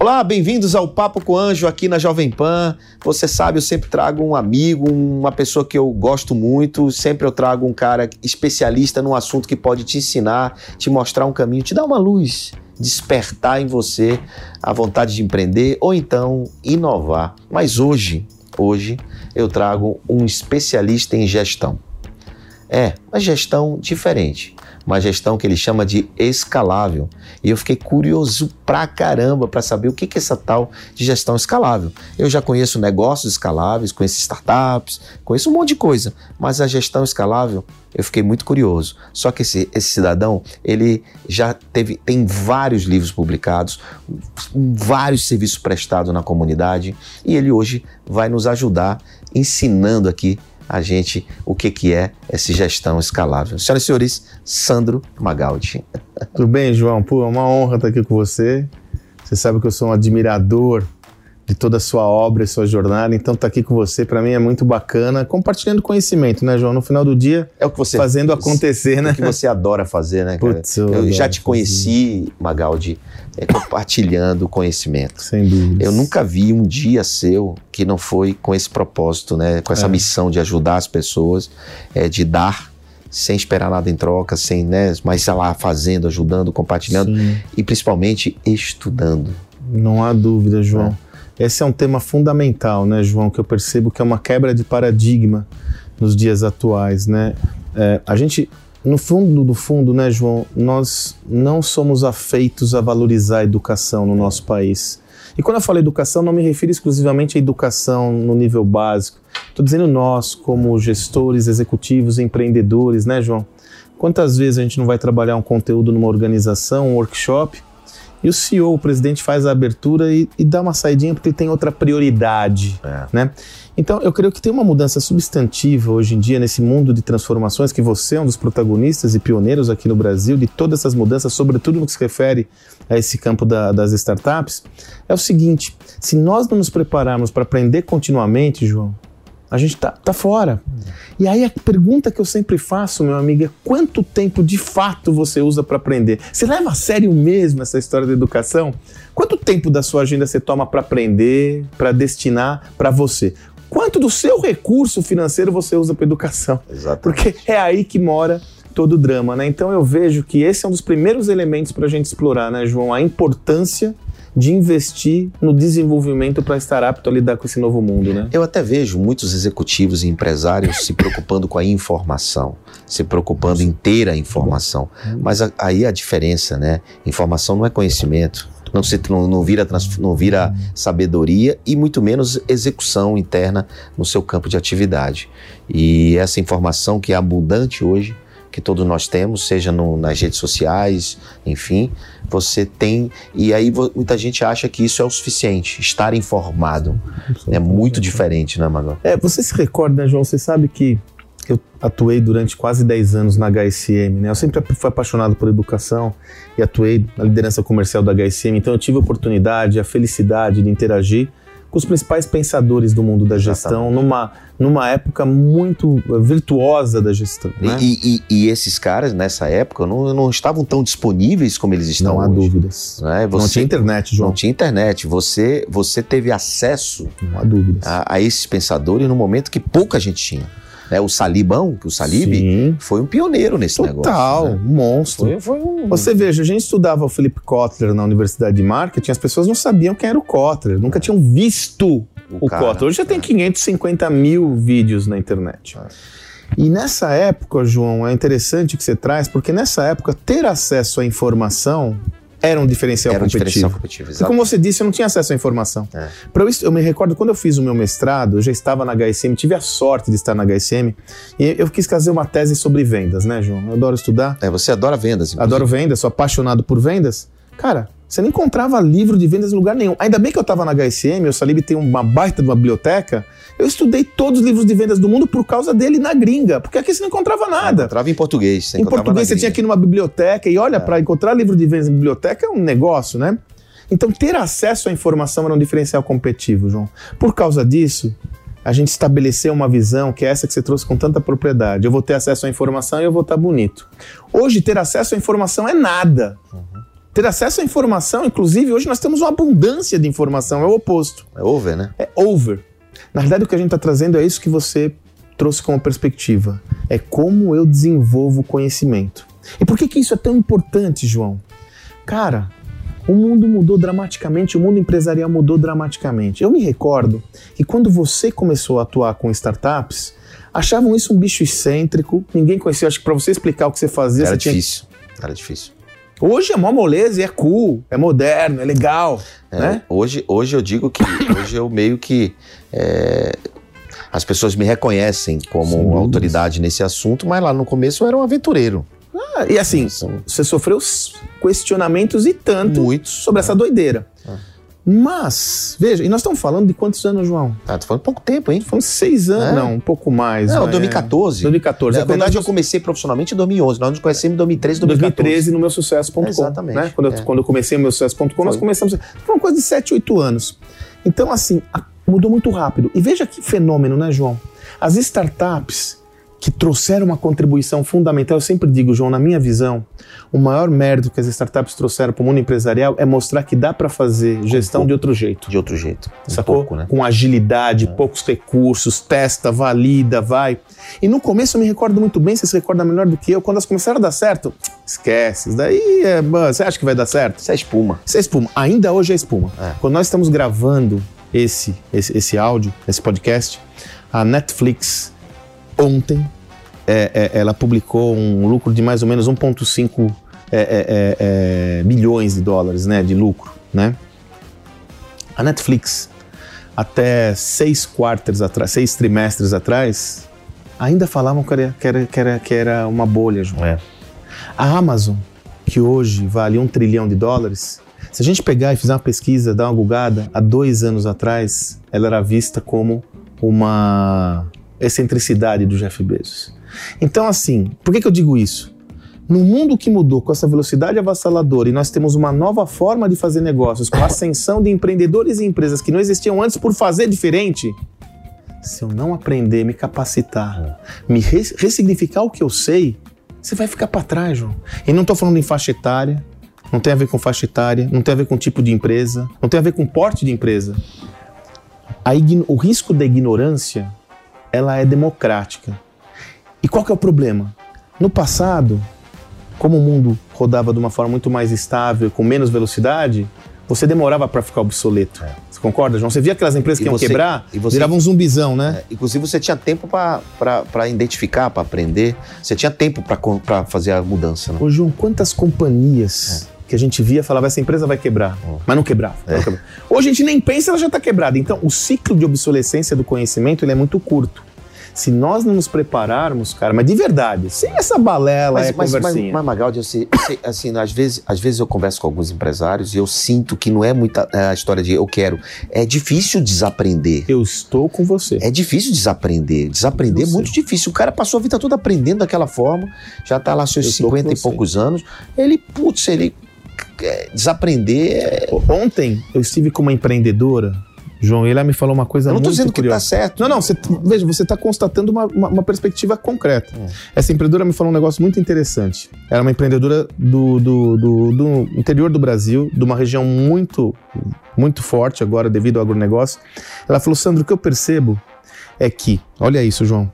Olá, bem-vindos ao Papo com Anjo aqui na Jovem Pan. Você sabe, eu sempre trago um amigo, uma pessoa que eu gosto muito. Sempre eu trago um cara especialista num assunto que pode te ensinar, te mostrar um caminho, te dar uma luz, despertar em você a vontade de empreender ou então inovar. Mas hoje, hoje eu trago um especialista em gestão. É, uma gestão diferente uma gestão que ele chama de escalável. E eu fiquei curioso pra caramba para saber o que é essa tal de gestão escalável. Eu já conheço negócios escaláveis, conheço startups, conheço um monte de coisa, mas a gestão escalável eu fiquei muito curioso. Só que esse, esse cidadão, ele já teve, tem vários livros publicados, vários serviços prestados na comunidade e ele hoje vai nos ajudar ensinando aqui a gente o que, que é essa gestão escalável. Senhoras e senhores, Sandro Magaldi. Tudo bem, João? Pô, é uma honra estar aqui com você. Você sabe que eu sou um admirador de toda a sua obra e sua jornada. Então, estar tá aqui com você, para mim, é muito bacana. Compartilhando conhecimento, né, João? No final do dia, é o que você fazendo acontecer, né? É o que você adora fazer, né, cara? Putz, eu, eu já te conheci, fazer. Magaldi, é, compartilhando conhecimento. Sem dúvida. Eu nunca vi um dia seu que não foi com esse propósito, né? Com essa é. missão de ajudar as pessoas, é, de dar sem esperar nada em troca, sem, né, mas lá fazendo, ajudando, compartilhando Sim. e principalmente estudando. Não há dúvida, João. É. Esse é um tema fundamental, né, João, que eu percebo que é uma quebra de paradigma nos dias atuais, né? É, a gente, no fundo do fundo, né, João, nós não somos afeitos a valorizar a educação no nosso país. E quando eu falo educação, não me refiro exclusivamente à educação no nível básico. Estou dizendo nós, como gestores, executivos, empreendedores, né, João? Quantas vezes a gente não vai trabalhar um conteúdo numa organização, um workshop, e o CEO, o presidente, faz a abertura e, e dá uma saidinha porque tem outra prioridade, é. né? Então, eu creio que tem uma mudança substantiva hoje em dia nesse mundo de transformações, que você é um dos protagonistas e pioneiros aqui no Brasil de todas essas mudanças, sobretudo no que se refere a esse campo da, das startups. É o seguinte: se nós não nos prepararmos para aprender continuamente, João, a gente tá, tá fora. E aí a pergunta que eu sempre faço, meu amigo, é quanto tempo de fato você usa para aprender? Você leva a sério mesmo essa história da educação? Quanto tempo da sua agenda você toma para aprender, para destinar para você? Quanto do seu recurso financeiro você usa para educação? Exatamente. Porque é aí que mora todo o drama, né? Então eu vejo que esse é um dos primeiros elementos para a gente explorar, né, João? A importância de investir no desenvolvimento para estar apto a lidar com esse novo mundo, né? Eu até vejo muitos executivos e empresários se preocupando com a informação, se preocupando em ter a informação. Mas a, aí a diferença, né? Informação não é conhecimento. Não, se, não, não, vira, não vira sabedoria e muito menos execução interna no seu campo de atividade. E essa informação que é abundante hoje, que todos nós temos, seja no, nas redes sociais, enfim, você tem. E aí muita gente acha que isso é o suficiente, estar informado. É muito diferente, né, Magal? É, você se recorda, né, João? Você sabe que eu atuei durante quase 10 anos na HSM, né? Eu sempre fui apaixonado por educação e atuei na liderança comercial da HSM, então eu tive a oportunidade, a felicidade de interagir com os principais pensadores do mundo da gestão numa, numa época muito virtuosa da gestão. Né? E, e, e, esses caras, nessa época, não, não estavam tão disponíveis como eles estão Não há hoje. dúvidas. Né? Você, não tinha internet, João. Não tinha internet. Você, você teve acesso não há dúvidas. A, a esses pensadores no momento que pouca gente tinha. Né, o Salibão, que o Salib Sim. foi um pioneiro nesse Total, negócio. Total, né? um monstro. Foi, foi um... Você veja, a gente estudava o Philip Kotler na Universidade de Marketing, as pessoas não sabiam quem era o Kotler, nunca tinham visto o, o cara, Kotler. Hoje já tem 550 mil vídeos na internet. É. E nessa época, João, é interessante que você traz, porque nessa época ter acesso à informação era um diferencial Era um competitivo. diferencial competitivo, exato. como você disse, eu não tinha acesso à informação. É. Pra eu, eu me recordo quando eu fiz o meu mestrado, eu já estava na HSM, tive a sorte de estar na HSM, e eu quis fazer uma tese sobre vendas, né, João? Eu adoro estudar, É, você adora vendas, inclusive. adoro vendas, sou apaixonado por vendas. Cara, você não encontrava livro de vendas em lugar nenhum. Ainda bem que eu estava na HSM, o Salib tem uma baita de uma biblioteca. Eu estudei todos os livros de vendas do mundo por causa dele na gringa, porque aqui você não encontrava nada. Encontrava em português. você Em português você tinha que ir numa biblioteca e olha, para encontrar livro de vendas em biblioteca é um negócio, né? Então ter acesso à informação era um diferencial competitivo, João. Por causa disso, a gente estabeleceu uma visão que é essa que você trouxe com tanta propriedade. Eu vou ter acesso à informação e eu vou estar bonito. Hoje ter acesso à informação é nada. Ter acesso à informação, inclusive, hoje nós temos uma abundância de informação, é o oposto É over, né? é over. Na verdade, o que a gente está trazendo é isso que você trouxe como perspectiva. É como eu desenvolvo conhecimento. E por que, que isso é tão importante, João? Cara, o mundo mudou dramaticamente, o mundo empresarial mudou dramaticamente. Eu me recordo que quando você começou a atuar com startups, achavam isso um bicho excêntrico, ninguém conhecia. Acho que para você explicar o que você fazia, Era você tinha difícil. Era difícil. Hoje é mó moleza e é cool, é moderno, é legal, É, né? hoje, hoje eu digo que hoje eu meio que é, as pessoas me reconhecem como dúvidas. autoridade nesse assunto, mas lá no começo eu era um aventureiro. Ah, e assim, São você sofreu questionamentos e tanto muitos. sobre essa doideira. Mas, veja, e nós estamos falando de quantos anos, João? Tá, tô falando pouco tempo, hein? Falando seis anos, É. não, um pouco mais. Não, vai, 2014. É. 2014. Na é verdade, eu comecei profissionalmente em 2011. Nós nos conhecemos em 2013, 2014. 2013 no meu sucesso.com. Exatamente, Né? Quando, eu, é. quando eu comecei o meu sucesso.com, nós começamos. Foi uma coisa de 7, 8 anos. Então, assim, mudou muito rápido. E veja que fenômeno, né, João? As startups que trouxeram uma contribuição fundamental, eu sempre digo, João, na minha visão, o maior mérito que as startups trouxeram para o mundo empresarial é mostrar que dá para fazer gestão de outro jeito. De outro jeito. Um Sacou? pouco, né? Com agilidade, poucos recursos, testa, valida, vai. E no começo eu me recordo muito bem, você se recorda melhor do que eu, quando elas começaram a dar certo, esquece, daí é, você acha que vai dar certo? Isso é espuma. Isso é espuma, ainda hoje é espuma. É. Quando nós estamos gravando esse, esse, esse áudio, esse podcast, a Netflix ontem é, é, ela publicou um lucro de mais ou menos 1,5 é, é, é, é, bilhões de dólares né, de lucro. Né? A Netflix, até seis quartos atrás, seis trimestres atrás, ainda falavam que era, que era, que era, que era uma bolha, João. É. A Amazon, que hoje vale um trilhão de dólares, se a gente pegar e fizer uma pesquisa, dar uma gulgada, há dois anos atrás, ela era vista como uma excentricidade do Jeff Bezos. Então, assim, por que, que eu digo isso? No mundo que mudou com essa velocidade avassaladora e nós temos uma nova forma de fazer negócios, com a ascensão de empreendedores e empresas que não existiam antes por fazer diferente, se eu não aprender, me capacitar, me res- ressignificar o que eu sei, você vai ficar para trás, João. E não estou falando em faixa etária, não tem a ver com faixa etária, não tem a ver com tipo de empresa, não tem a ver com porte de empresa. O risco da ignorância, ela é democrática. E qual que é o problema? No passado, como o mundo rodava de uma forma muito mais estável, com menos velocidade, você demorava para ficar obsoleto. Você concorda, João? Você via aquelas empresas E que iam você- quebrar, e você- viravam um zumbizão, né? É, inclusive, você tinha tempo para identificar, para aprender. Você tinha tempo para fazer a mudança. Né? Ô, João, quantas companhias que a gente via falava essa empresa vai quebrar, É. mas não quebrava. quebrava. Hoje a gente nem pensa, ela já está quebrada. Então, o ciclo de obsolescência do conhecimento ele é muito curto. Se nós não nos prepararmos, cara, mas de verdade, sem essa balela, é mas, mas, conversinha. mas Magaldi, assim, às, vezes, às vezes eu converso com alguns empresários e eu sinto que não é muita é, a história de eu quero. É difícil desaprender. Eu estou com você. É difícil desaprender. Desaprender é muito difícil. O cara passou a vida toda aprendendo daquela forma, já tá lá seus Eu tô com 50 e poucos anos. Ele, putz, ele. É, Desaprender é. Ontem eu estive com uma empreendedora, João, e ela me falou uma coisa Eu não tô muito dizendo que tá curiosa. certo. Não, não, você, veja, você está constatando uma, uma- uma perspectiva concreta. Hum. Essa empreendedora me falou um negócio muito interessante. Ela é uma empreendedora do, do, do- do interior do Brasil, de uma região muito, muito forte agora devido ao agronegócio. Ela falou, Sandro, o que eu percebo é que, olha isso, João,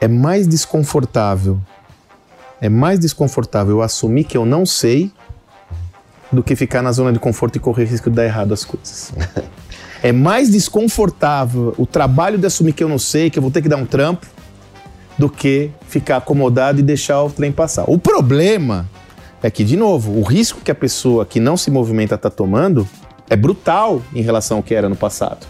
é mais desconfortável, é mais desconfortável eu assumir que eu não sei do que ficar na zona de conforto e correr risco de dar errado as coisas. É mais desconfortável o trabalho de assumir que eu não sei, que eu vou ter que dar um trampo, do que ficar acomodado e deixar o trem passar. O problema é que, de novo, o risco que a pessoa que não se movimenta está tomando é brutal em relação ao que era no passado.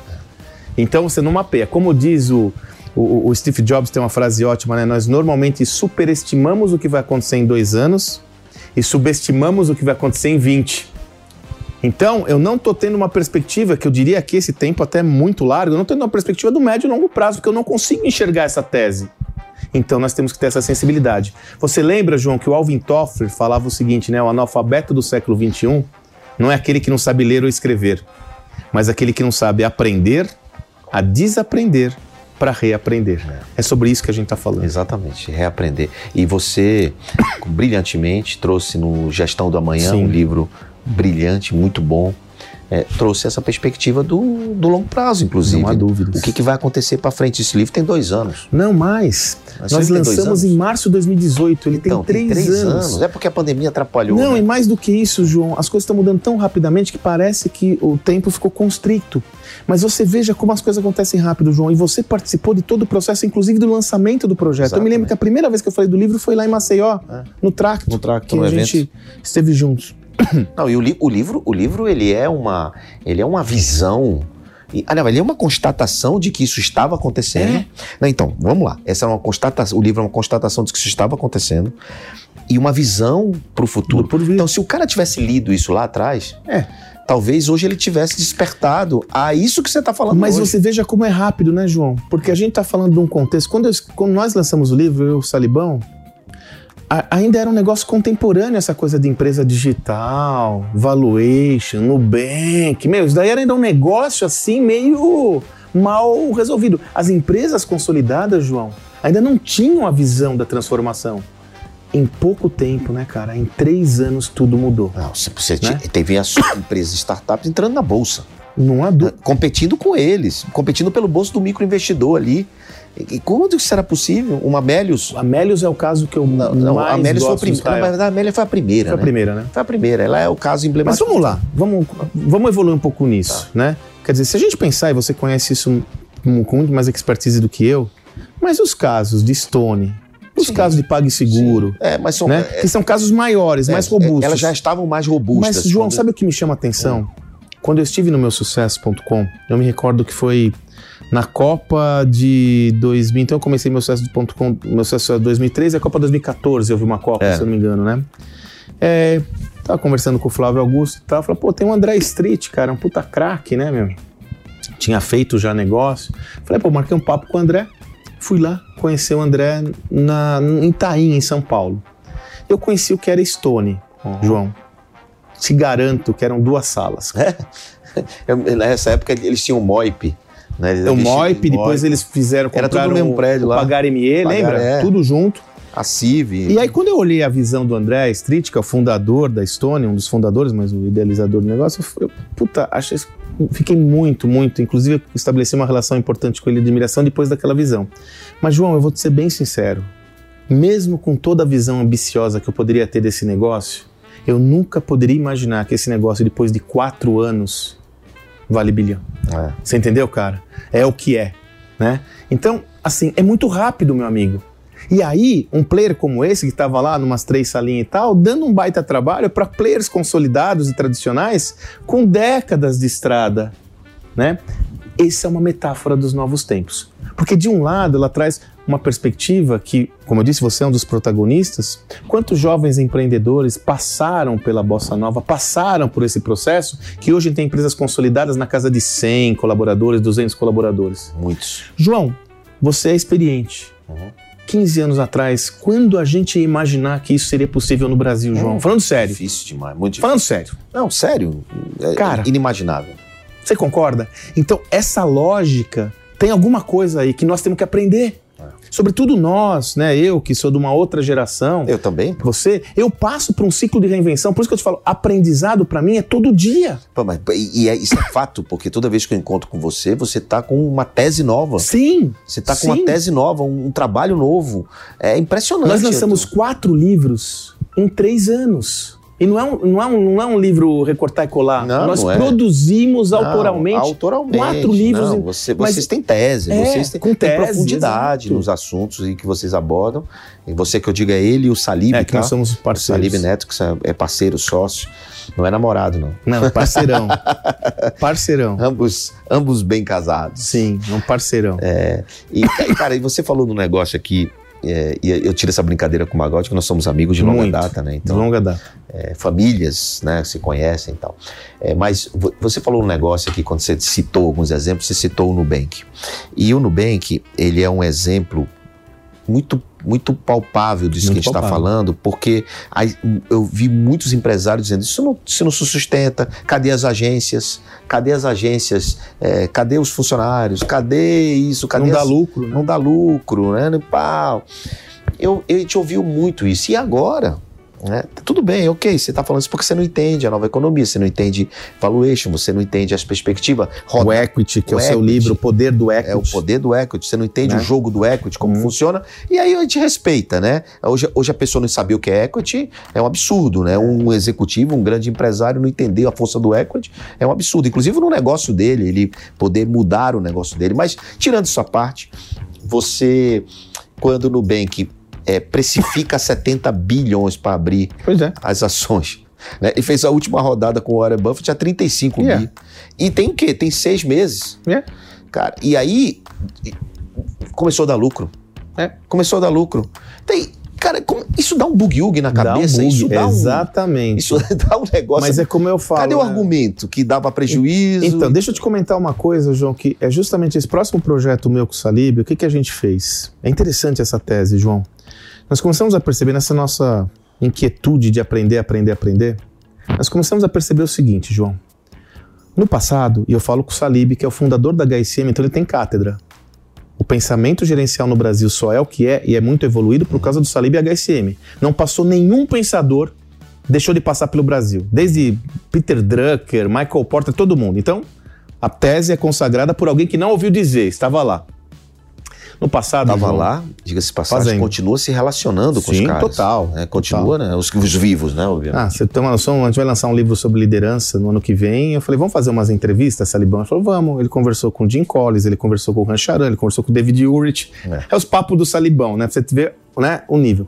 Então você não mapeia. Como diz o, o, o Steve Jobs, tem uma frase ótima, né? Nós normalmente superestimamos o que vai acontecer em dois anos e subestimamos o que vai acontecer em 20. Então, eu não estou tendo uma perspectiva, que eu diria que esse tempo até é muito largo, eu não estou tendo uma perspectiva do médio e longo prazo, porque eu não consigo enxergar essa tese. Então nós temos que ter essa sensibilidade. Você lembra, João, que o Alvin Toffler falava o seguinte, né? O analfabeto do século XXI não é aquele que não sabe ler ou escrever, mas aquele que não sabe aprender a desaprender para reaprender. É. sobre isso que a gente está falando. Exatamente, reaprender. E você brilhantemente trouxe no Gestão do Amanhã Sim. um livro brilhante, muito bom, é, trouxe essa perspectiva do, do longo prazo, inclusive. Não há dúvidas. O que, que vai acontecer para frente? Esse livro tem dois anos. Não mais. Mas Nós lançamos em março de 2018. Ele então, tem, três tem três, anos. anos. É porque a pandemia atrapalhou. Não, né? e mais do que isso, João, as coisas estão mudando tão rapidamente que parece que o tempo ficou constrito. Mas você veja como as coisas acontecem rápido, João. E você participou de todo o processo, inclusive do lançamento do projeto. Exatamente. Eu me lembro que a primeira vez que eu falei do livro foi lá em Maceió, é. no Tracto. No Tracto, que no a evento. gente esteve juntos. Não, e o, li o, livro, o livro ele é uma, ele é uma visão. E, ah, não, ele é uma constatação de que isso estava acontecendo. É. Não, então, vamos lá. Essa é uma constatação. O livro é uma constatação de que isso estava acontecendo e uma visão para o futuro. Então, se o cara tivesse lido isso lá atrás, é. talvez hoje ele tivesse despertado a isso que você está falando. Mas hoje. você veja como é rápido, né, João? Porque a gente está falando de um contexto. Quando, eu, quando nós lançamos o livro, eu o Salibão, ainda era um negócio contemporâneo essa coisa de empresa digital, valuation, Nubank. Meu, isso daí era ainda um negócio assim meio mal resolvido. As empresas consolidadas, João, ainda não tinham a visão da transformação. Em pouco tempo, né, cara? Em três anos tudo mudou. Não, você né? teve as empresas startups entrando na bolsa. Não há dúvida. Competindo com eles, competindo pelo bolso do microinvestidor ali. E quando isso era possível? Uma Amélios? Amélios é o caso que eu não, não mais Amélios gosto. Foi a primeira, mas a Amélia foi a primeira, Foi né? a primeira, né? Foi a primeira, ela é o caso emblemático. Mas vamos lá, vamos, vamos evoluir um pouco nisso, tá. né? Quer dizer, se a gente pensar, e você conhece isso com muito mais expertise do que eu, mas os casos de Stone, os Sim. casos de PagSeguro, é, mas são, né? É, que são casos maiores, é, mais robustos. Elas já estavam mais robustas. Mas, João, quando... sabe o que me chama a atenção? Quando eu estive no meu sucesso.com, eu me recordo que foi na Copa de 2000, então eu comecei meu sucesso.com, meu sucesso 2013 e a Copa 2014 eu vi uma Copa, é. se eu não me engano, né? É, tava conversando com o Flávio Augusto e tal, falei, pô, tem um André Street, cara, um puta craque, né, meu? Tinha feito já negócio. Falei, pô, marquei um papo com o André, fui lá conhecer o André na, em Itaim, em São Paulo. Eu conheci o que era Stone, uhum. João. Te garanto que eram duas salas. É? Eu, nessa época eles tinham um MOIP. Né? O MOIP, depois eles fizeram Era tudo no mesmo prédio lá. Pagar-ME, lembra? É. Tudo junto. A CIV. E aí, quando eu olhei a visão do André Street, que é o fundador da Stone, um dos fundadores, mas o idealizador do negócio, eu, puta, achei, fiquei muito, muito. Inclusive, estabeleci uma relação importante com ele de admiração depois daquela visão. Mas, João, eu vou te ser bem sincero. Mesmo com toda a visão ambiciosa que eu poderia ter desse negócio, eu nunca poderia imaginar que esse negócio, depois de quatro anos, vale bilhão. É. Você entendeu, cara? É o que é, né? Então, assim, é muito rápido, meu amigo. E aí, um player como esse, que estava lá numas três salinhas e tal, dando um baita trabalho para players consolidados e tradicionais com décadas de estrada, né? Essa é uma metáfora dos novos tempos. Porque de um lado ela traz uma perspectiva que, como eu disse, você é um dos protagonistas. Quantos jovens empreendedores passaram pela Bossa Nova, passaram por esse processo, que hoje tem empresas consolidadas na casa de 100 colaboradores, 200 colaboradores? Muitos. João, você é experiente. Uhum. 15 anos atrás, quando a gente ia imaginar que isso seria possível no Brasil, João? Falando sério. Difícil demais, muito difícil. Falando sério. Não, sério. É Cara, inimaginável. Você concorda? Então, essa lógica tem alguma coisa aí que nós temos que aprender. Sobretudo nós, né? Eu que sou de uma outra geração. Eu também. Você, eu passo por um ciclo de reinvenção. Por isso que eu te falo, aprendizado para mim é todo dia. Pô, mas, e, e é, isso é fato, porque toda vez que eu encontro com você, você tá com uma tese nova. Sim. Você tá sim. com uma tese nova, um, um, trabalho novo. É impressionante. Nós lançamos quatro livros em três anos. E não é um, não é um, não é um livro recortar e colar. Não, Nós não é. produzimos Não, autoralmente, autoralmente, quatro livros. não, você- mas- vocês têm tese, É, vocês têm, com têm tese, profundidade exato. nos assuntos em que vocês abordam. E você que eu digo é ele e o Salib, É, que tá? nós somos O parceiros. Salib Neto, que é parceiro, sócio. Não é namorado, não. Não, parceirão. parceirão. Ambos, ambos bem casados. Sim, é um parceirão. E, ca- cara, e você falou no negócio aqui, é, e eu tiro essa brincadeira com o Magote, que nós somos amigos de longa Muito. data, né? De Então, longa data. é, famílias, né, se conhecem e tal. É, mas vo- você falou um negócio aqui, quando você citou alguns exemplos, você citou o Nubank. E o Nubank, ele é um exemplo muito muito palpável disso Muito que a gente está falando, porque eu vi muitos empresários dizendo isso não, isso não se sustenta, cadê as agências? Cadê as agências? É, cadê os funcionários? Cadê isso? Cadê Não dá as- lucro, né? não dá lucro, né? Pau. Eu, eu te ouviu muito isso. E agora? Né? Tudo bem, ok, você está falando isso porque você não entende a nova economia, você não entende valuation, você não entende as perspectivas. O Roda- equity, que é O o seu equity. livro, o poder do equity. é o poder do equity, você não entende Né? o jogo do equity, como Uhum. funciona, e aí a gente respeita, né? Hoje, hoje a pessoa não saber o que é equity é um absurdo, né? Um executivo, um grande empresário não entender a força do equity é um absurdo. Inclusive no negócio dele, ele poder mudar o negócio dele. Mas, tirando essa parte, você, quando o Nubank é, precifica 70 bilhões para abrir é. as ações. Né? E fez a última rodada com o Warren Buffett a 35 Yeah. bi. E tem o quê? Tem seis meses. É. Cara, e aí e- começou a dar lucro. É. Começou a dar lucro. Tem, cara, como- isso dá um bug-ug na Dá um cabeça. bug, Isso dá um, Exatamente. isso dá um negócio. Mas é como eu falo. Cadê o né? argumento que dava prejuízo? Então, deixa eu te comentar uma coisa, João, que é justamente esse próximo projeto meu com o Salib, o que, que a gente fez? É interessante essa tese, João. Nós começamos a perceber nessa nossa inquietude de aprender, aprender, aprender, nós começamos a perceber o seguinte, João. No passado, e eu falo com o Salib, que é o fundador da HSM, então ele tem cátedra. O pensamento gerencial no Brasil só é o que é e é muito evoluído por causa do Salib e HSM. Não passou nenhum pensador deixou de passar pelo Brasil. Desde Peter Drucker, Michael Porter, todo mundo. Então, a tese é consagrada por alguém que não ouviu dizer, estava lá. No passado, Tava João, lá, diga-se passagem, Fazendo. continua se relacionando com Sim, os caras. total, né? Continua, né? Os, os vivos, né? Obviamente. Ah, você tem uma noção? A gente vai lançar um livro sobre liderança no ano que vem. Eu falei, vamos fazer umas entrevistas, Salibão? Ele falou, vamos. Ele conversou com o Jim Collins, ele conversou com o Rancharan, ele conversou com o David Urich. É. É, os papos do Salibão, né? Pra você ver né, o nível.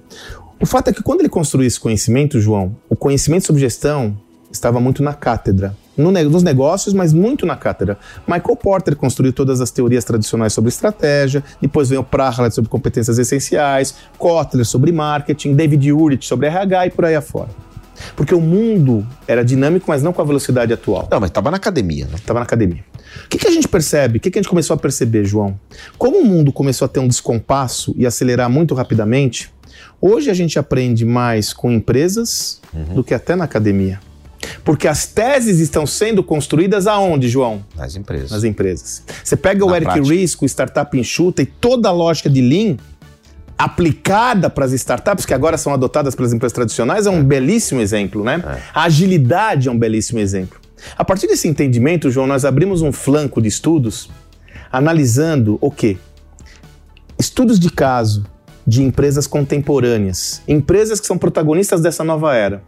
O fato é que quando ele construiu esse conhecimento, João, o conhecimento sobre gestão estava muito na cátedra. No nos negócios, mas muito na cátedra. Michael Porter construiu todas as teorias tradicionais sobre estratégia, depois veio o Prahalat sobre competências essenciais, Kotler sobre marketing, David Urich sobre RH e por aí afora. Porque o mundo era dinâmico, mas não com a velocidade atual. Não, mas tava na academia, né? Estava na academia. O que, que a gente percebe? O que, que a gente começou a perceber, João? Como o mundo começou a ter um descompasso e acelerar muito rapidamente, hoje a gente aprende mais com empresas do que até na academia. Porque as teses estão sendo construídas aonde, João? Nas empresas. Nas empresas. Você pega o Na Eric prática. Ries o Startup Enxuta e toda a lógica de Lean aplicada para as startups, que agora são adotadas pelas empresas tradicionais, é um belíssimo exemplo, né? A agilidade é um belíssimo exemplo. A partir desse entendimento, João, nós abrimos um flanco de estudos analisando o quê? Estudos de caso de empresas contemporâneas, empresas que são protagonistas dessa nova era.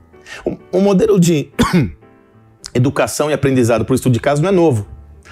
O, o modelo de educação e aprendizado por estudo de caso não é novo.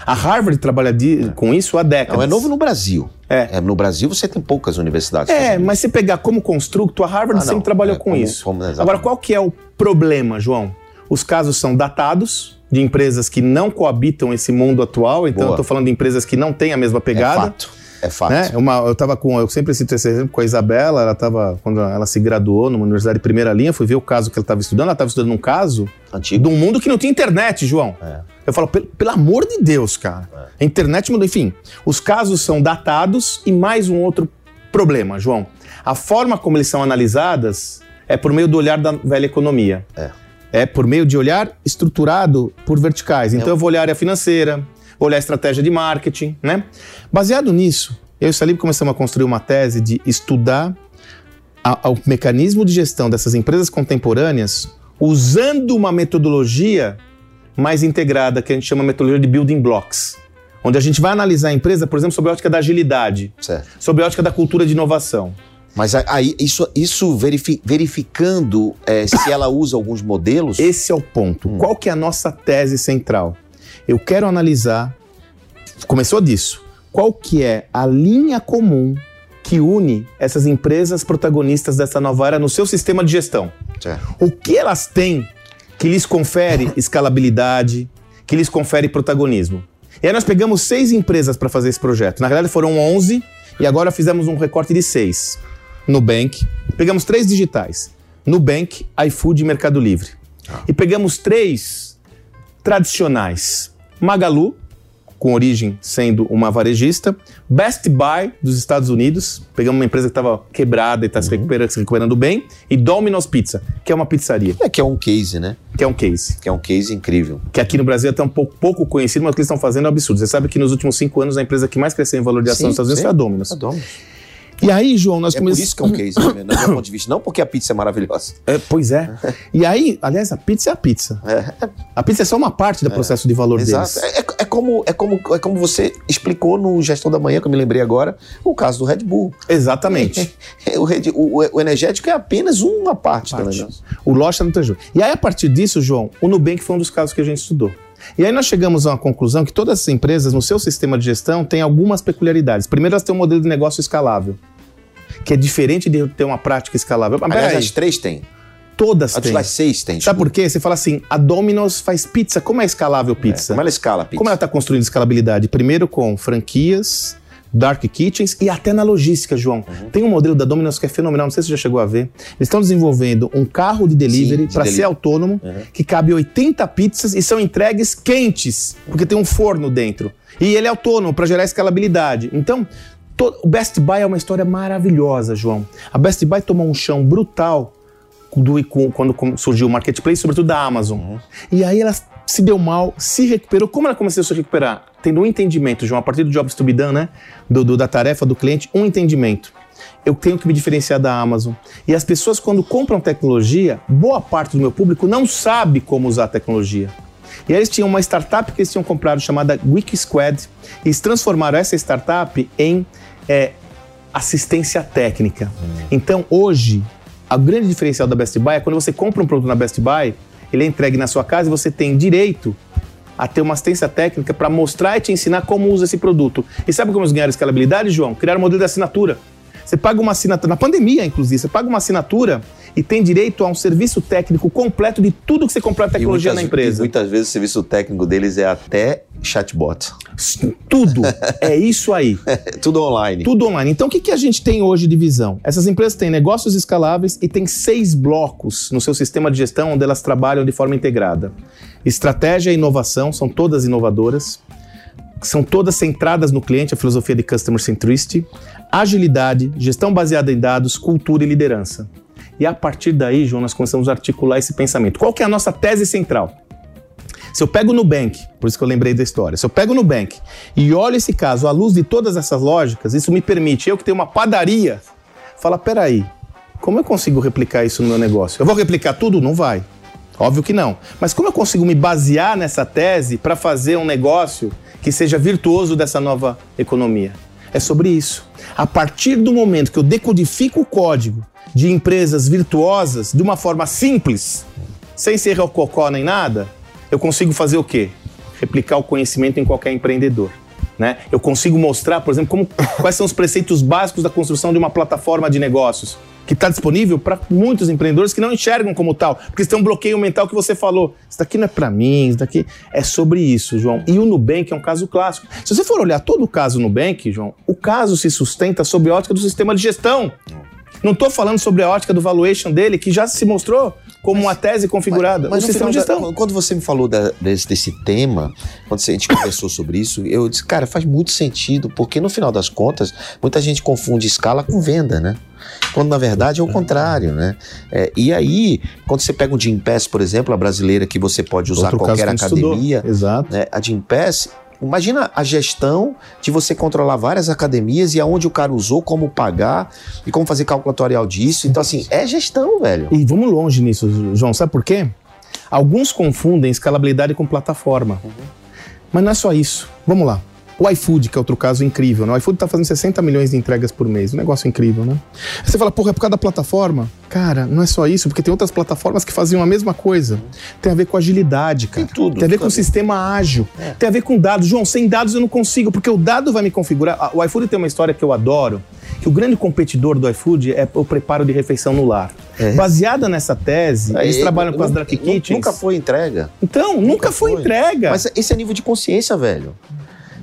A Harvard trabalha de- com isso há décadas. Não, é novo no Brasil. É. no Brasil você tem poucas universidades. É, mas se pegar como construto, a Harvard Ah, não. sempre trabalhou É, com como- isso. como-. Agora, qual que é o problema, João? Os casos são datados, de empresas que não coabitam esse mundo atual, então Boa. eu tô falando de empresas que não têm a mesma É pegada. fato. É fato. né? Uma, eu tava com, eu sempre cito esse exemplo com a Isabela, ela tava, quando ela se graduou numa universidade de primeira linha, fui ver o caso que ela estava estudando, ela estava estudando um caso Antigo. de um mundo que não tinha internet, João. É. Eu falo, pelo, pelo amor de Deus, cara. A internet mudou. Enfim, os casos são datados e mais um outro problema, João. A forma como eles são analisadas é por meio do olhar da velha economia. É. É por meio de olhar estruturado por verticais. Então eu vou olhar a área financeira, olhar a estratégia de marketing, né? Baseado nisso, eu e o Salib começamos a construir uma tese de estudar a- o mecanismo de gestão dessas empresas contemporâneas usando uma metodologia mais integrada, que a gente chama de metodologia de building blocks. Onde a gente vai analisar a empresa, por exemplo, sob a ótica da agilidade, Certo. sob a ótica da cultura de inovação. Mas aí, isso, isso verifi, verificando é, se ela usa alguns modelos. Esse é o ponto. Hum. Qual que é a nossa tese central? Eu quero analisar. Começou disso. Qual que é a linha comum que une essas empresas protagonistas dessa nova era no seu sistema de gestão? Certo. O que elas têm que lhes confere escalabilidade, que lhes confere protagonismo? E aí nós pegamos seis empresas para fazer esse projeto. Na realidade foram 11 e agora fizemos um recorte de seis. Nubank, pegamos três digitais. Nubank, iFood e Mercado Livre. Ah. E pegamos três tradicionais. Magalu, com origem sendo uma varejista, Best Buy dos Estados Unidos, pegamos uma empresa que estava quebrada e está uhum. se, recuperando, se recuperando bem, e Domino's Pizza, que é uma pizzaria. É que é um case, né? Que é um case. Que é um case incrível. Que aqui no Brasil é até um pouco, pouco conhecido, mas o que eles estão fazendo é um absurdo. Você sabe que nos últimos cinco anos a empresa que mais cresceu em valor de ação sim, nos Estados Unidos sim. foi a Domino's. A Domino's. E aí, João, nós é começamos. por isso que é um case, né? do meu ponto de vista. Não porque a pizza é maravilhosa. É, pois é. E aí, aliás, a pizza é a pizza. É. A pizza é só uma parte do é. processo de valor Exato. deles. É, é, é, como, é, como, é como você explicou no Gestão da Manhã, que eu me lembrei agora, o caso do Red Bull. Exatamente. o, Red, o, o, energético é apenas uma parte, parte. do negócio. O Loja não tem jogo. E aí, a partir disso, João, o Nubank foi um dos casos que a gente estudou. E aí nós chegamos a uma conclusão que todas as empresas, no seu sistema de gestão, têm algumas peculiaridades. Primeiro, elas têm um modelo de negócio escalável que é diferente de ter uma prática escalável. Mas Aliás, as três têm. Todas têm. As seis têm. Sabe por quê? Você fala assim, a Domino's faz pizza. Como é escalável pizza? É, como ela escala pizza? Como ela está construindo escalabilidade? Primeiro com franquias, dark kitchens e até na logística, João. Uhum. Tem um modelo da Domino's que é fenomenal, não sei se você já chegou a ver. Eles estão desenvolvendo um carro de delivery para ser autônomo, uhum. que cabe 80 pizzas e são entregues quentes, porque tem um forno dentro. E ele é autônomo para gerar escalabilidade. Então, o Best Buy é uma história maravilhosa, João. A Best Buy tomou um chão brutal do, quando surgiu o marketplace, sobretudo da Amazon. Uhum. E aí ela se deu mal, se recuperou. Como ela começou a se recuperar? Tendo um entendimento, João, a partir do Jobs to be done, né? Do, do, da tarefa do cliente, um entendimento. Eu tenho que me diferenciar da Amazon. E as pessoas, quando compram tecnologia, boa parte do meu público não sabe como usar a tecnologia. E aí eles tinham uma startup que eles tinham comprado chamada WikiSquad. E eles transformaram essa startup em é assistência técnica. Então, hoje, a grande diferencial da Best Buy é quando você compra um produto na Best Buy, ele é entregue na sua casa e você tem direito a ter uma assistência técnica para mostrar e te ensinar como usa esse produto. E sabe como eles ganharam escalabilidade, João? Criaram um modelo de assinatura. Você paga uma assinatura, na pandemia, inclusive, você paga uma assinatura e tem direito a um serviço técnico completo de tudo que você comprou a tecnologia muitas, na empresa. muitas vezes o serviço técnico deles é até chatbot. Tudo. é isso aí. tudo online. Tudo online. Então o que, que a gente tem hoje de visão? Essas empresas têm negócios escaláveis e têm seis blocos no seu sistema de gestão onde elas trabalham de forma integrada. Estratégia e inovação são todas inovadoras são todas centradas no cliente, a filosofia de Customer Centricity, agilidade, gestão baseada em dados, cultura e liderança. E a partir daí, João, nós começamos a articular esse pensamento. Qual que é a nossa tese central? Se eu pego o Nubank, por isso que eu lembrei da história, se eu pego o Nubank e olho esse caso à luz de todas essas lógicas, isso me permite, eu que tenho uma padaria, falar, peraí, como eu consigo replicar isso no meu negócio? Eu vou replicar tudo? Não vai. Óbvio que não. Mas como eu consigo me basear nessa tese para fazer um negócio que seja virtuoso dessa nova economia? É sobre isso. A partir do momento que eu decodifico o código de empresas virtuosas de uma forma simples, sem ser rococó nem nada, eu consigo fazer o quê? Replicar o conhecimento em qualquer empreendedor. Né? Eu consigo mostrar, por exemplo, como, quais são os preceitos básicos da construção de uma plataforma de negócios que está disponível para muitos empreendedores que não enxergam como tal, porque tem um bloqueio mental que você falou. Isso daqui não é para mim, isso daqui é sobre isso, João. E o Nubank é um caso clássico. Se você for olhar todo o caso Nubank, João, o caso se sustenta sob a ótica do sistema de gestão. Não estou falando sobre a ótica do valuation dele, que já se mostrou como mas, uma tese configurada. Mas, mas sistema de gestão. Da, quando você me falou da, desse, desse, tema, quando a gente conversou sobre isso, eu disse, cara, faz muito sentido, porque no final das contas, muita gente confunde escala com venda, né? Quando na verdade é o contrário, né? É, e aí, quando você pega o Jim Pass, por exemplo, a brasileira que você pode usar Outro qualquer academia, Exato. Né? a Jim Pass, Imagina a gestão de você controlar várias academias e aonde o cara usou, como pagar e como fazer calculatorial disso. Então, assim, é gestão, velho. E vamos longe nisso, João. Sabe por quê? Alguns confundem escalabilidade com plataforma. Uhum. Mas não é só isso. Vamos lá. O iFood, que é outro caso incrível, né? O iFood tá fazendo 60 milhões de entregas por mês. Um negócio incrível, né? Você fala, porra, é por causa da plataforma? Cara, não é só isso, porque tem outras plataformas que faziam a mesma coisa. Tem a ver com agilidade, cara. Tem tudo, Tem a ver com ver. sistema ágil. Tem a ver com dados. João, sem dados eu não consigo, porque o dado vai me configurar. O iFood tem uma história que eu adoro, que o grande competidor do iFood é o preparo de refeição no lar. É. Baseada nessa tese, eles Aí, trabalham com as nu- kitchens. Nunca foi entrega. Então, nunca, foi, foi. entrega. Mas esse é nível de consciência, velho.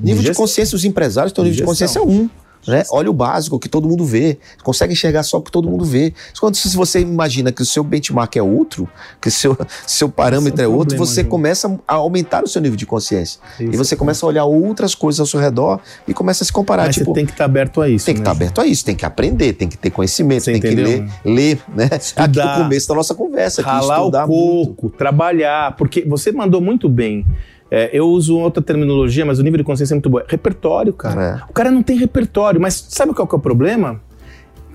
Nível de consciência, os empresários um nível de consciência um. Né? Olha o básico que todo mundo vê. Consegue enxergar só o que todo mundo vê. Quando se você imagina que o seu benchmark é outro, que o seu, seu parâmetro é é outro, problema, você João. começa a aumentar o seu nível de consciência. Isso e você é começa a olhar outras coisas ao seu redor e começa a se comparar. Mas tipo, você tem que estar aberto a isso. tem que né, estar João? aberto a isso, tem que aprender, tem que ter conhecimento, Você tem que entendeu? ler, ler, né? Aqui Estudar. no começo da nossa conversa, aqui, ralar o estudar muito. coco, trabalhar, porque você mandou muito bem. É, eu uso outra terminologia, mas o nível de consciência é muito bom. É Repertório, cara. É. O cara não tem repertório, mas sabe qual que é o problema?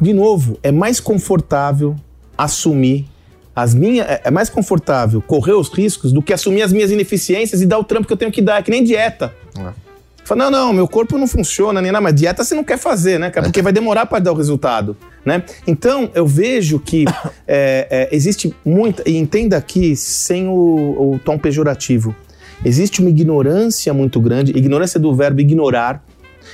De novo, é mais confortável assumir as minhas. É é mais confortável correr os riscos do que assumir as minhas ineficiências e dar o trampo que eu tenho que dar, é que nem dieta. É. Fala, não, não, meu corpo não funciona, nem nada, mas dieta você não quer fazer, né, cara? Porque vai demorar para dar o resultado, né? Então, eu vejo que é, é, existe muita, e entenda aqui sem o, o tom pejorativo, existe uma ignorância muito grande, ignorância do verbo ignorar,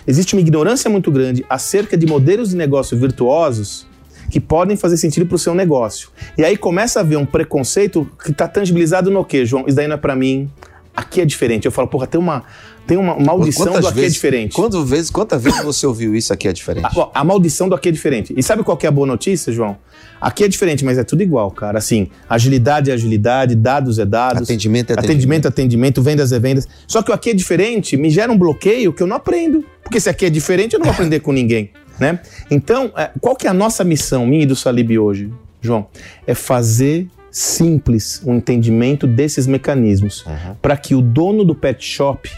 existe uma ignorância muito grande acerca de modelos de negócio virtuosos que podem fazer sentido para o seu negócio. E aí começa a haver um preconceito que está tangibilizado no quê, João? Isso daí não é para mim, aqui é diferente. Eu falo, porra, tem uma, tem uma maldição Quantas do aqui é vezes- diferente. Quantas vezes, quantas vezes você ouviu isso aqui é diferente? A, ó, a maldição do aqui é diferente. E sabe qual que é a boa notícia, João? Aqui é diferente, mas é tudo igual, cara. Assim, agilidade é agilidade, dados é dados. Atendimento é Atendimento, atendimento, vendas é vendas. Só que o aqui é diferente me gera um bloqueio que eu não aprendo. Porque se aqui é diferente, eu não vou aprender com ninguém, né? Então, é, qual que é a nossa missão, minha e do Salib hoje, João? É fazer simples o entendimento desses mecanismos Uhum. para que o dono do pet shop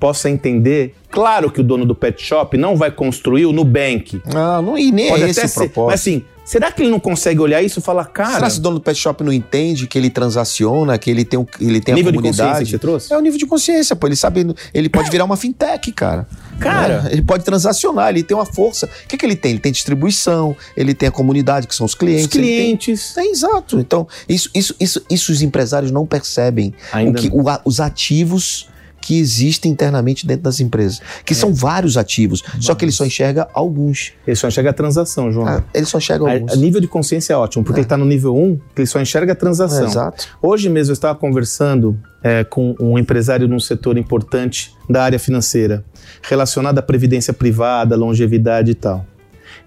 possa entender. Claro que o dono do pet shop não vai construir o Nubank. Não, não, e nem Pode é esse ser. propósito. Mas assim, será que ele não consegue olhar isso e falar, cara, Será que o dono do pet shop não entende que ele transaciona, que ele tem, um, ele tem nível a de consciência que comunidade? você trouxe? É o nível de consciência, pô. Ele sabe, ele pode virar uma fintech, cara. Cara. Né? ele pode transacionar, ele tem uma força. O que, que ele tem? Ele tem distribuição, ele tem a comunidade, que são os clientes. Os clientes. Tem... É exato. Então, isso, isso, isso, isso os empresários não percebem. Ainda o que, o os ativos que existem internamente dentro das empresas. Que são vários ativos, só que ele só enxerga alguns. Ele só enxerga a transação, João. Ah, ele só enxerga A- alguns. a nível de consciência é ótimo, porque ele está no nível 1, que ele só enxerga a transação. É, exato. Hoje mesmo eu estava conversando é, com um empresário num setor importante da área financeira, relacionado à previdência privada, longevidade e tal.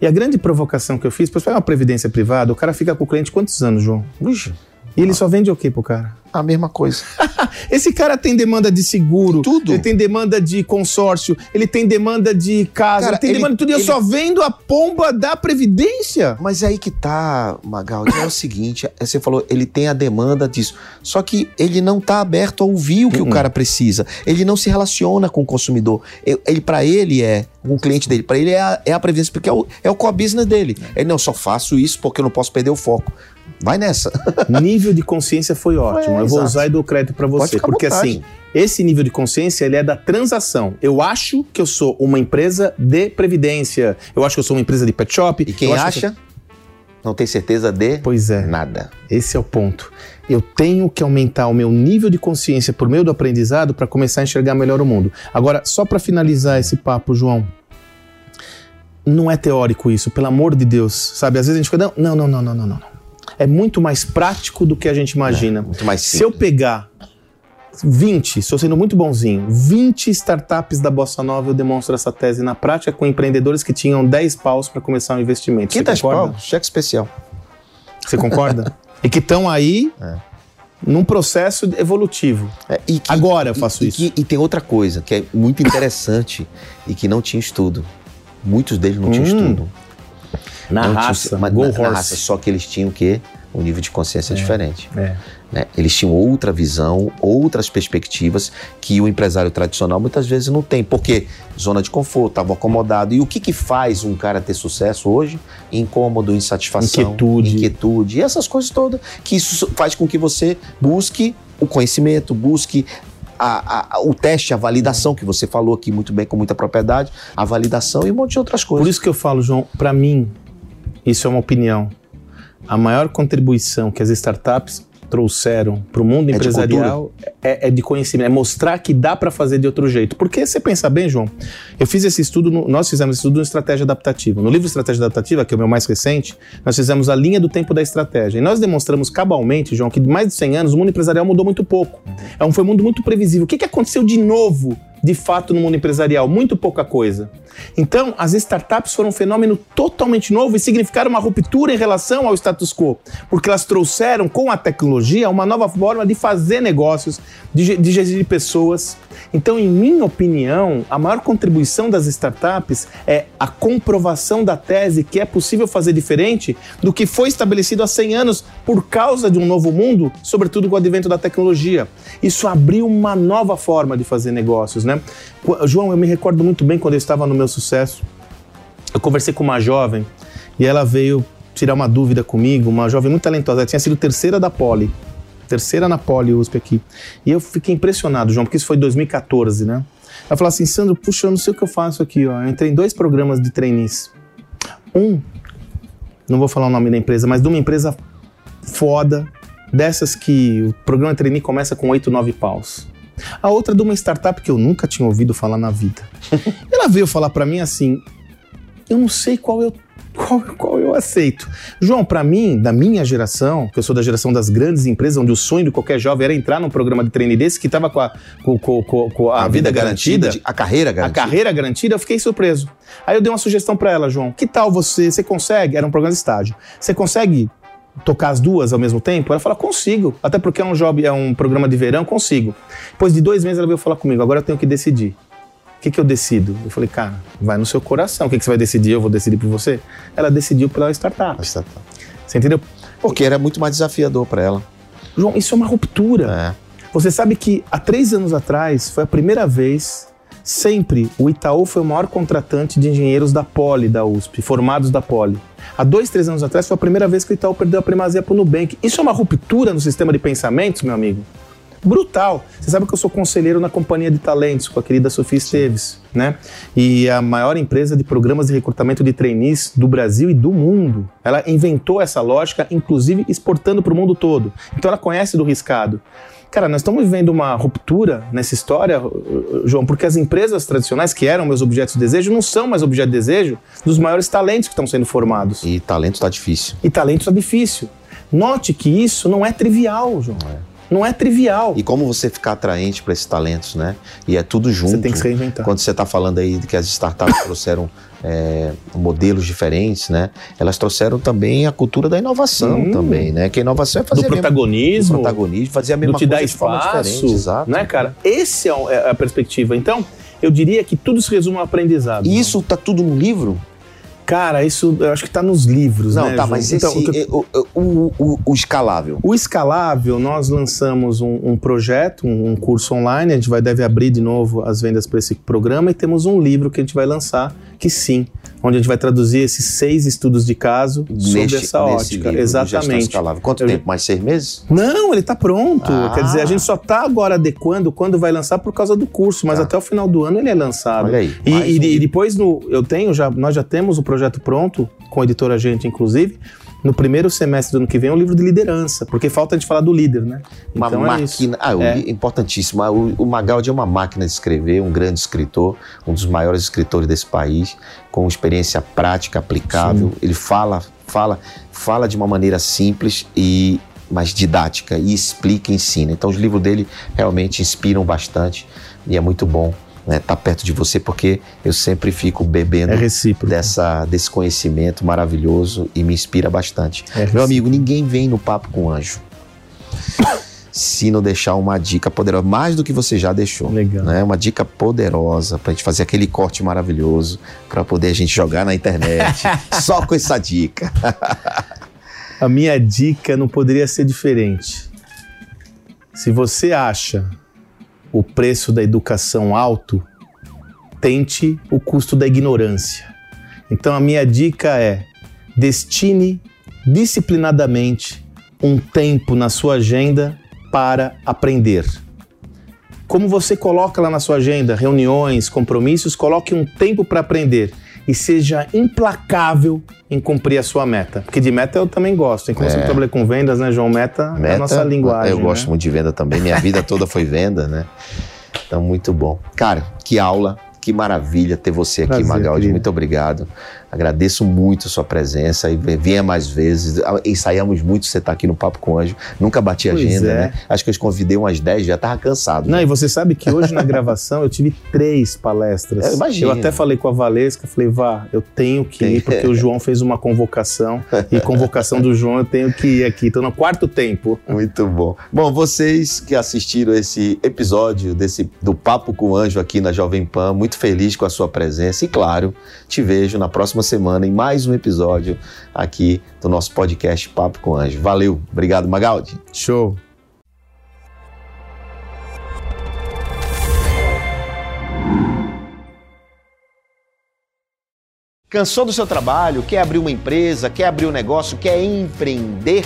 E a grande provocação que eu fiz, pois pegar uma previdência privada, o cara fica com o cliente quantos anos, João? Vixe, E ele só vende o quê pro cara? A mesma coisa. Esse cara tem demanda de seguro, Tudo. ele tem demanda de consórcio, ele tem demanda de casa, Cara, ele tem ele- demanda de tudo. E eu ele- só vendo a pomba da previdência. Mas é aí que tá, Magal, é o seguinte, é, você falou, ele tem a demanda disso, só que ele não tá aberto a ouvir o que Uhum. o cara precisa, ele não se relaciona com o consumidor, ele para ele é, um cliente dele, para ele é a, é a previdência, porque é o, é o core business dele, ele não, só faço isso porque eu não posso perder o foco, vai nessa. nível de consciência foi ótimo. É, eu vou exato. usar e dou crédito para você, porque assim, esse nível de consciência ele é da transação. Eu acho que eu sou uma empresa de previdência. Eu acho que eu sou uma empresa de pet shop. E quem eu acho que eu acha, não tem certeza de Pois é. nada. Esse é o ponto. Eu tenho que aumentar o meu nível de consciência por meio do aprendizado para começar a enxergar melhor o mundo. Agora, só para finalizar esse papo, João, não é teórico isso, pelo amor de Deus, sabe? Às vezes a gente fica, não, não, não, não, não, não. não. É muito mais prático do que a gente imagina. Muito mais Se eu simples. pegar 20, estou sendo muito bonzinho, 20 startups da Bossa Nova, eu demonstro essa tese na prática com empreendedores que tinham 10 paus para começar um investimento. Você 500 concorda? pau, cheque especial. Você concorda? e que estão aí É. num processo evolutivo. É, e que- Agora eu faço e, isso. E, que- e tem outra coisa que é muito interessante e que não tinha estudo. Muitos deles não tinham Hum. estudo. Na Não raça, mas na, na raça, só que eles tinham o quê? Um nível de consciência diferente. É. né? Eles tinham outra visão, outras perspectivas que o empresário tradicional muitas vezes não tem. Porque zona de conforto, estava acomodado. E o que, que faz um cara ter sucesso hoje? Incômodo, insatisfação, Inquietude. inquietude. E essas coisas todas. Que isso faz com que você busque o conhecimento, busque a, a, o teste, a validação, que você falou aqui muito bem, com muita propriedade, a validação e um monte de outras coisas. Por isso que eu falo, João, para mim, isso é uma opinião. A maior contribuição que as startups trouxeram para o mundo É de empresarial é, é de conhecimento, é mostrar que dá para fazer de outro jeito. Porque você pensa bem, João, eu fiz esse estudo, no- nós fizemos esse estudo no Estratégia Adaptativa. No livro Estratégia Adaptativa, que é o meu mais recente, nós fizemos a linha do tempo da estratégia. E nós demonstramos cabalmente, João, que de mais de 100 anos o mundo empresarial mudou muito pouco. É um, foi um mundo muito previsível. O que, que aconteceu de novo, de fato, no mundo empresarial? Muito pouca coisa. Então, as startups foram um fenômeno totalmente novo e significaram uma ruptura em relação ao status quo, porque elas trouxeram com a tecnologia uma nova forma de fazer negócios, de, ge- de gerir pessoas. Então, em minha opinião, a maior contribuição das startups é a comprovação da tese que é possível fazer diferente do que foi estabelecido há 100 anos por causa de um novo mundo, sobretudo com o advento da tecnologia. Isso abriu uma nova forma de fazer negócios, né? João, eu me recordo muito bem quando eu estava no meu sucesso. Eu conversei com uma jovem e ela veio tirar uma dúvida comigo, uma jovem muito talentosa. Ela tinha sido terceira da Poli, terceira na Poli USP aqui. E eu fiquei impressionado, João, porque isso foi em 2014, né? Ela falou assim, Sandro, puxa, eu não sei o que eu faço aqui, ó. Eu entrei em dois programas de trainees. Um, não vou falar o nome da empresa, mas de uma empresa foda, dessas que o programa trainee começa com 8, 9 paus. A outra de uma startup que eu nunca tinha ouvido falar na vida. Ela veio falar pra mim assim: eu não sei qual eu qual, qual eu aceito. João, pra mim, da minha geração, que eu sou da geração das grandes empresas, onde o sonho de qualquer jovem era entrar num programa de treino desse que tava com a, com, com- com- com a, vida, garantida, de- a carreira a garantida. carreira garantida, eu fiquei surpreso. Aí eu dei uma sugestão pra ela, João. Que tal você, você consegue, era um programa de estágio, você consegue tocar as duas ao mesmo tempo? Ela falou, consigo. Até porque é um job, é um programa de verão, consigo. Depois de dois meses ela veio falar comigo, agora eu tenho que decidir. O que, que eu decido? Eu falei, cara, vai no seu coração. O que, que você vai decidir? Eu vou decidir por você? Ela decidiu pela startup. A startup. Você entendeu? Porque era muito mais desafiador para ela. João, isso é uma ruptura. É. Você sabe que há três anos atrás foi a primeira vez, sempre, o Itaú foi o maior contratante de engenheiros da Poli, da USP, formados da Poli. Há dois, três anos atrás foi a primeira vez que o Itaú perdeu a primazia para o Nubank. Isso é uma ruptura no sistema de pensamentos, meu amigo? Brutal. Você sabe que eu sou conselheiro na companhia de talentos com a querida Sofia Esteves, né? E a maior empresa de programas de recrutamento de trainees do Brasil e do mundo. Ela inventou essa lógica, inclusive exportando para o mundo todo. Então ela conhece do riscado. Cara, nós estamos vivendo uma ruptura nessa história, João, porque as empresas tradicionais, que eram meus objetos de desejo, não são mais objeto de desejo dos maiores talentos que estão sendo formados. E talento tá difícil. E talento está difícil. Note que isso não é trivial, João. Não é trivial. E como você ficar atraente para esses talentos, né? E é tudo junto. Você tem que se reinventar. Quando você está falando aí de que as startups trouxeram é, modelos diferentes, né? Elas trouxeram também a cultura da inovação Hum. também, né? Que a inovação é fazer do mesma- protagonismo, do protagonismo, fazer a mesma do te dar coisa de forma espaço, diferente, exato. né, cara? Esse é é a perspectiva. Então, eu diria que tudo se resume ao aprendizado. E isso tá tudo no livro? Cara, isso eu acho que tá nos livros, Não, né, tá, mas esse, Então, o é, o, o, o- o escalável. O escalável, nós lançamos um, um projeto, um, um curso online, a gente vai deve abrir de novo as vendas para esse programa e temos um livro que a gente vai lançar, que sim, onde a gente vai traduzir esses seis estudos de caso sobre neste- essa ótica. livro Exatamente. Quanto Eu- tempo? Mais seis meses? Não, ele tá pronto. Ah. Quer dizer, a gente só tá agora adequando quando vai lançar por causa do curso, mas Tá. até o final do ano ele é lançado. Olha aí, E, e- um e depois no, eu tenho já, nós já temos o projeto pronto com a editora Gente, inclusive. No primeiro semestre do ano que vem é um livro de liderança, porque falta a gente falar do líder, né? Uma Então é máquina. Ah, o- É. importantíssimo. Ah, O, o Magaldi é uma máquina de escrever, um grande escritor, um dos maiores escritores desse país, com experiência prática, aplicável. Ele fala, fala, fala de uma maneira simples e mais didática e explica e ensina. Então os livros dele realmente inspiram bastante e é muito bom estar perto de você porque eu sempre fico bebendo É dessa, desse conhecimento maravilhoso e me inspira bastante. É Meu amigo, ninguém vem no Papo com Anjo se não deixar uma dica poderosa, mais do que você já deixou. Legal. Né? Uma dica poderosa pra gente fazer aquele corte maravilhoso pra poder a gente jogar na internet. Só com essa dica. A minha dica não poderia ser diferente. Se você acha o preço da educação alto, tente o custo da ignorância. Então a minha dica é: destine disciplinadamente um tempo na sua agenda para aprender. como você coloca lá na sua agenda, reuniões, compromissos, coloque um tempo para aprender e seja implacável em cumprir a sua meta. Porque de meta eu também gosto. Inclusive, é. eu trabalhei com vendas, né, João? Meta, meta é a nossa linguagem. Eu né? gosto muito de venda também. Minha vida toda foi venda, né? Então, muito bom. Cara, que aula. Que maravilha ter você aqui, Prazer, Magaldi. Querido. Muito obrigado. Agradeço muito a sua presença e venha mais vezes. Ensaiamos muito você estar tá aqui no Papo com o Anjo. Nunca bati pois agenda, é. né? Acho que eu te convidei umas 10, já estava cansado. Não, né? e você sabe que hoje na gravação eu tive três palestras. Eu imagino. Eu até falei com a Valesca, falei, vá, eu tenho que ir, porque o João fez uma convocação. e convocação do João eu tenho que ir aqui. Estou no quarto tempo. Muito bom. Bom, vocês que assistiram esse episódio desse, do Papo com o Anjo aqui na Jovem Pan, muito feliz com a sua presença e, claro, te vejo na próxima semana em mais um episódio aqui do nosso podcast Papo com Anjo. Valeu, obrigado Magaldi. Show. Cansou do seu trabalho? Quer abrir uma empresa? Quer abrir um negócio? Quer empreender?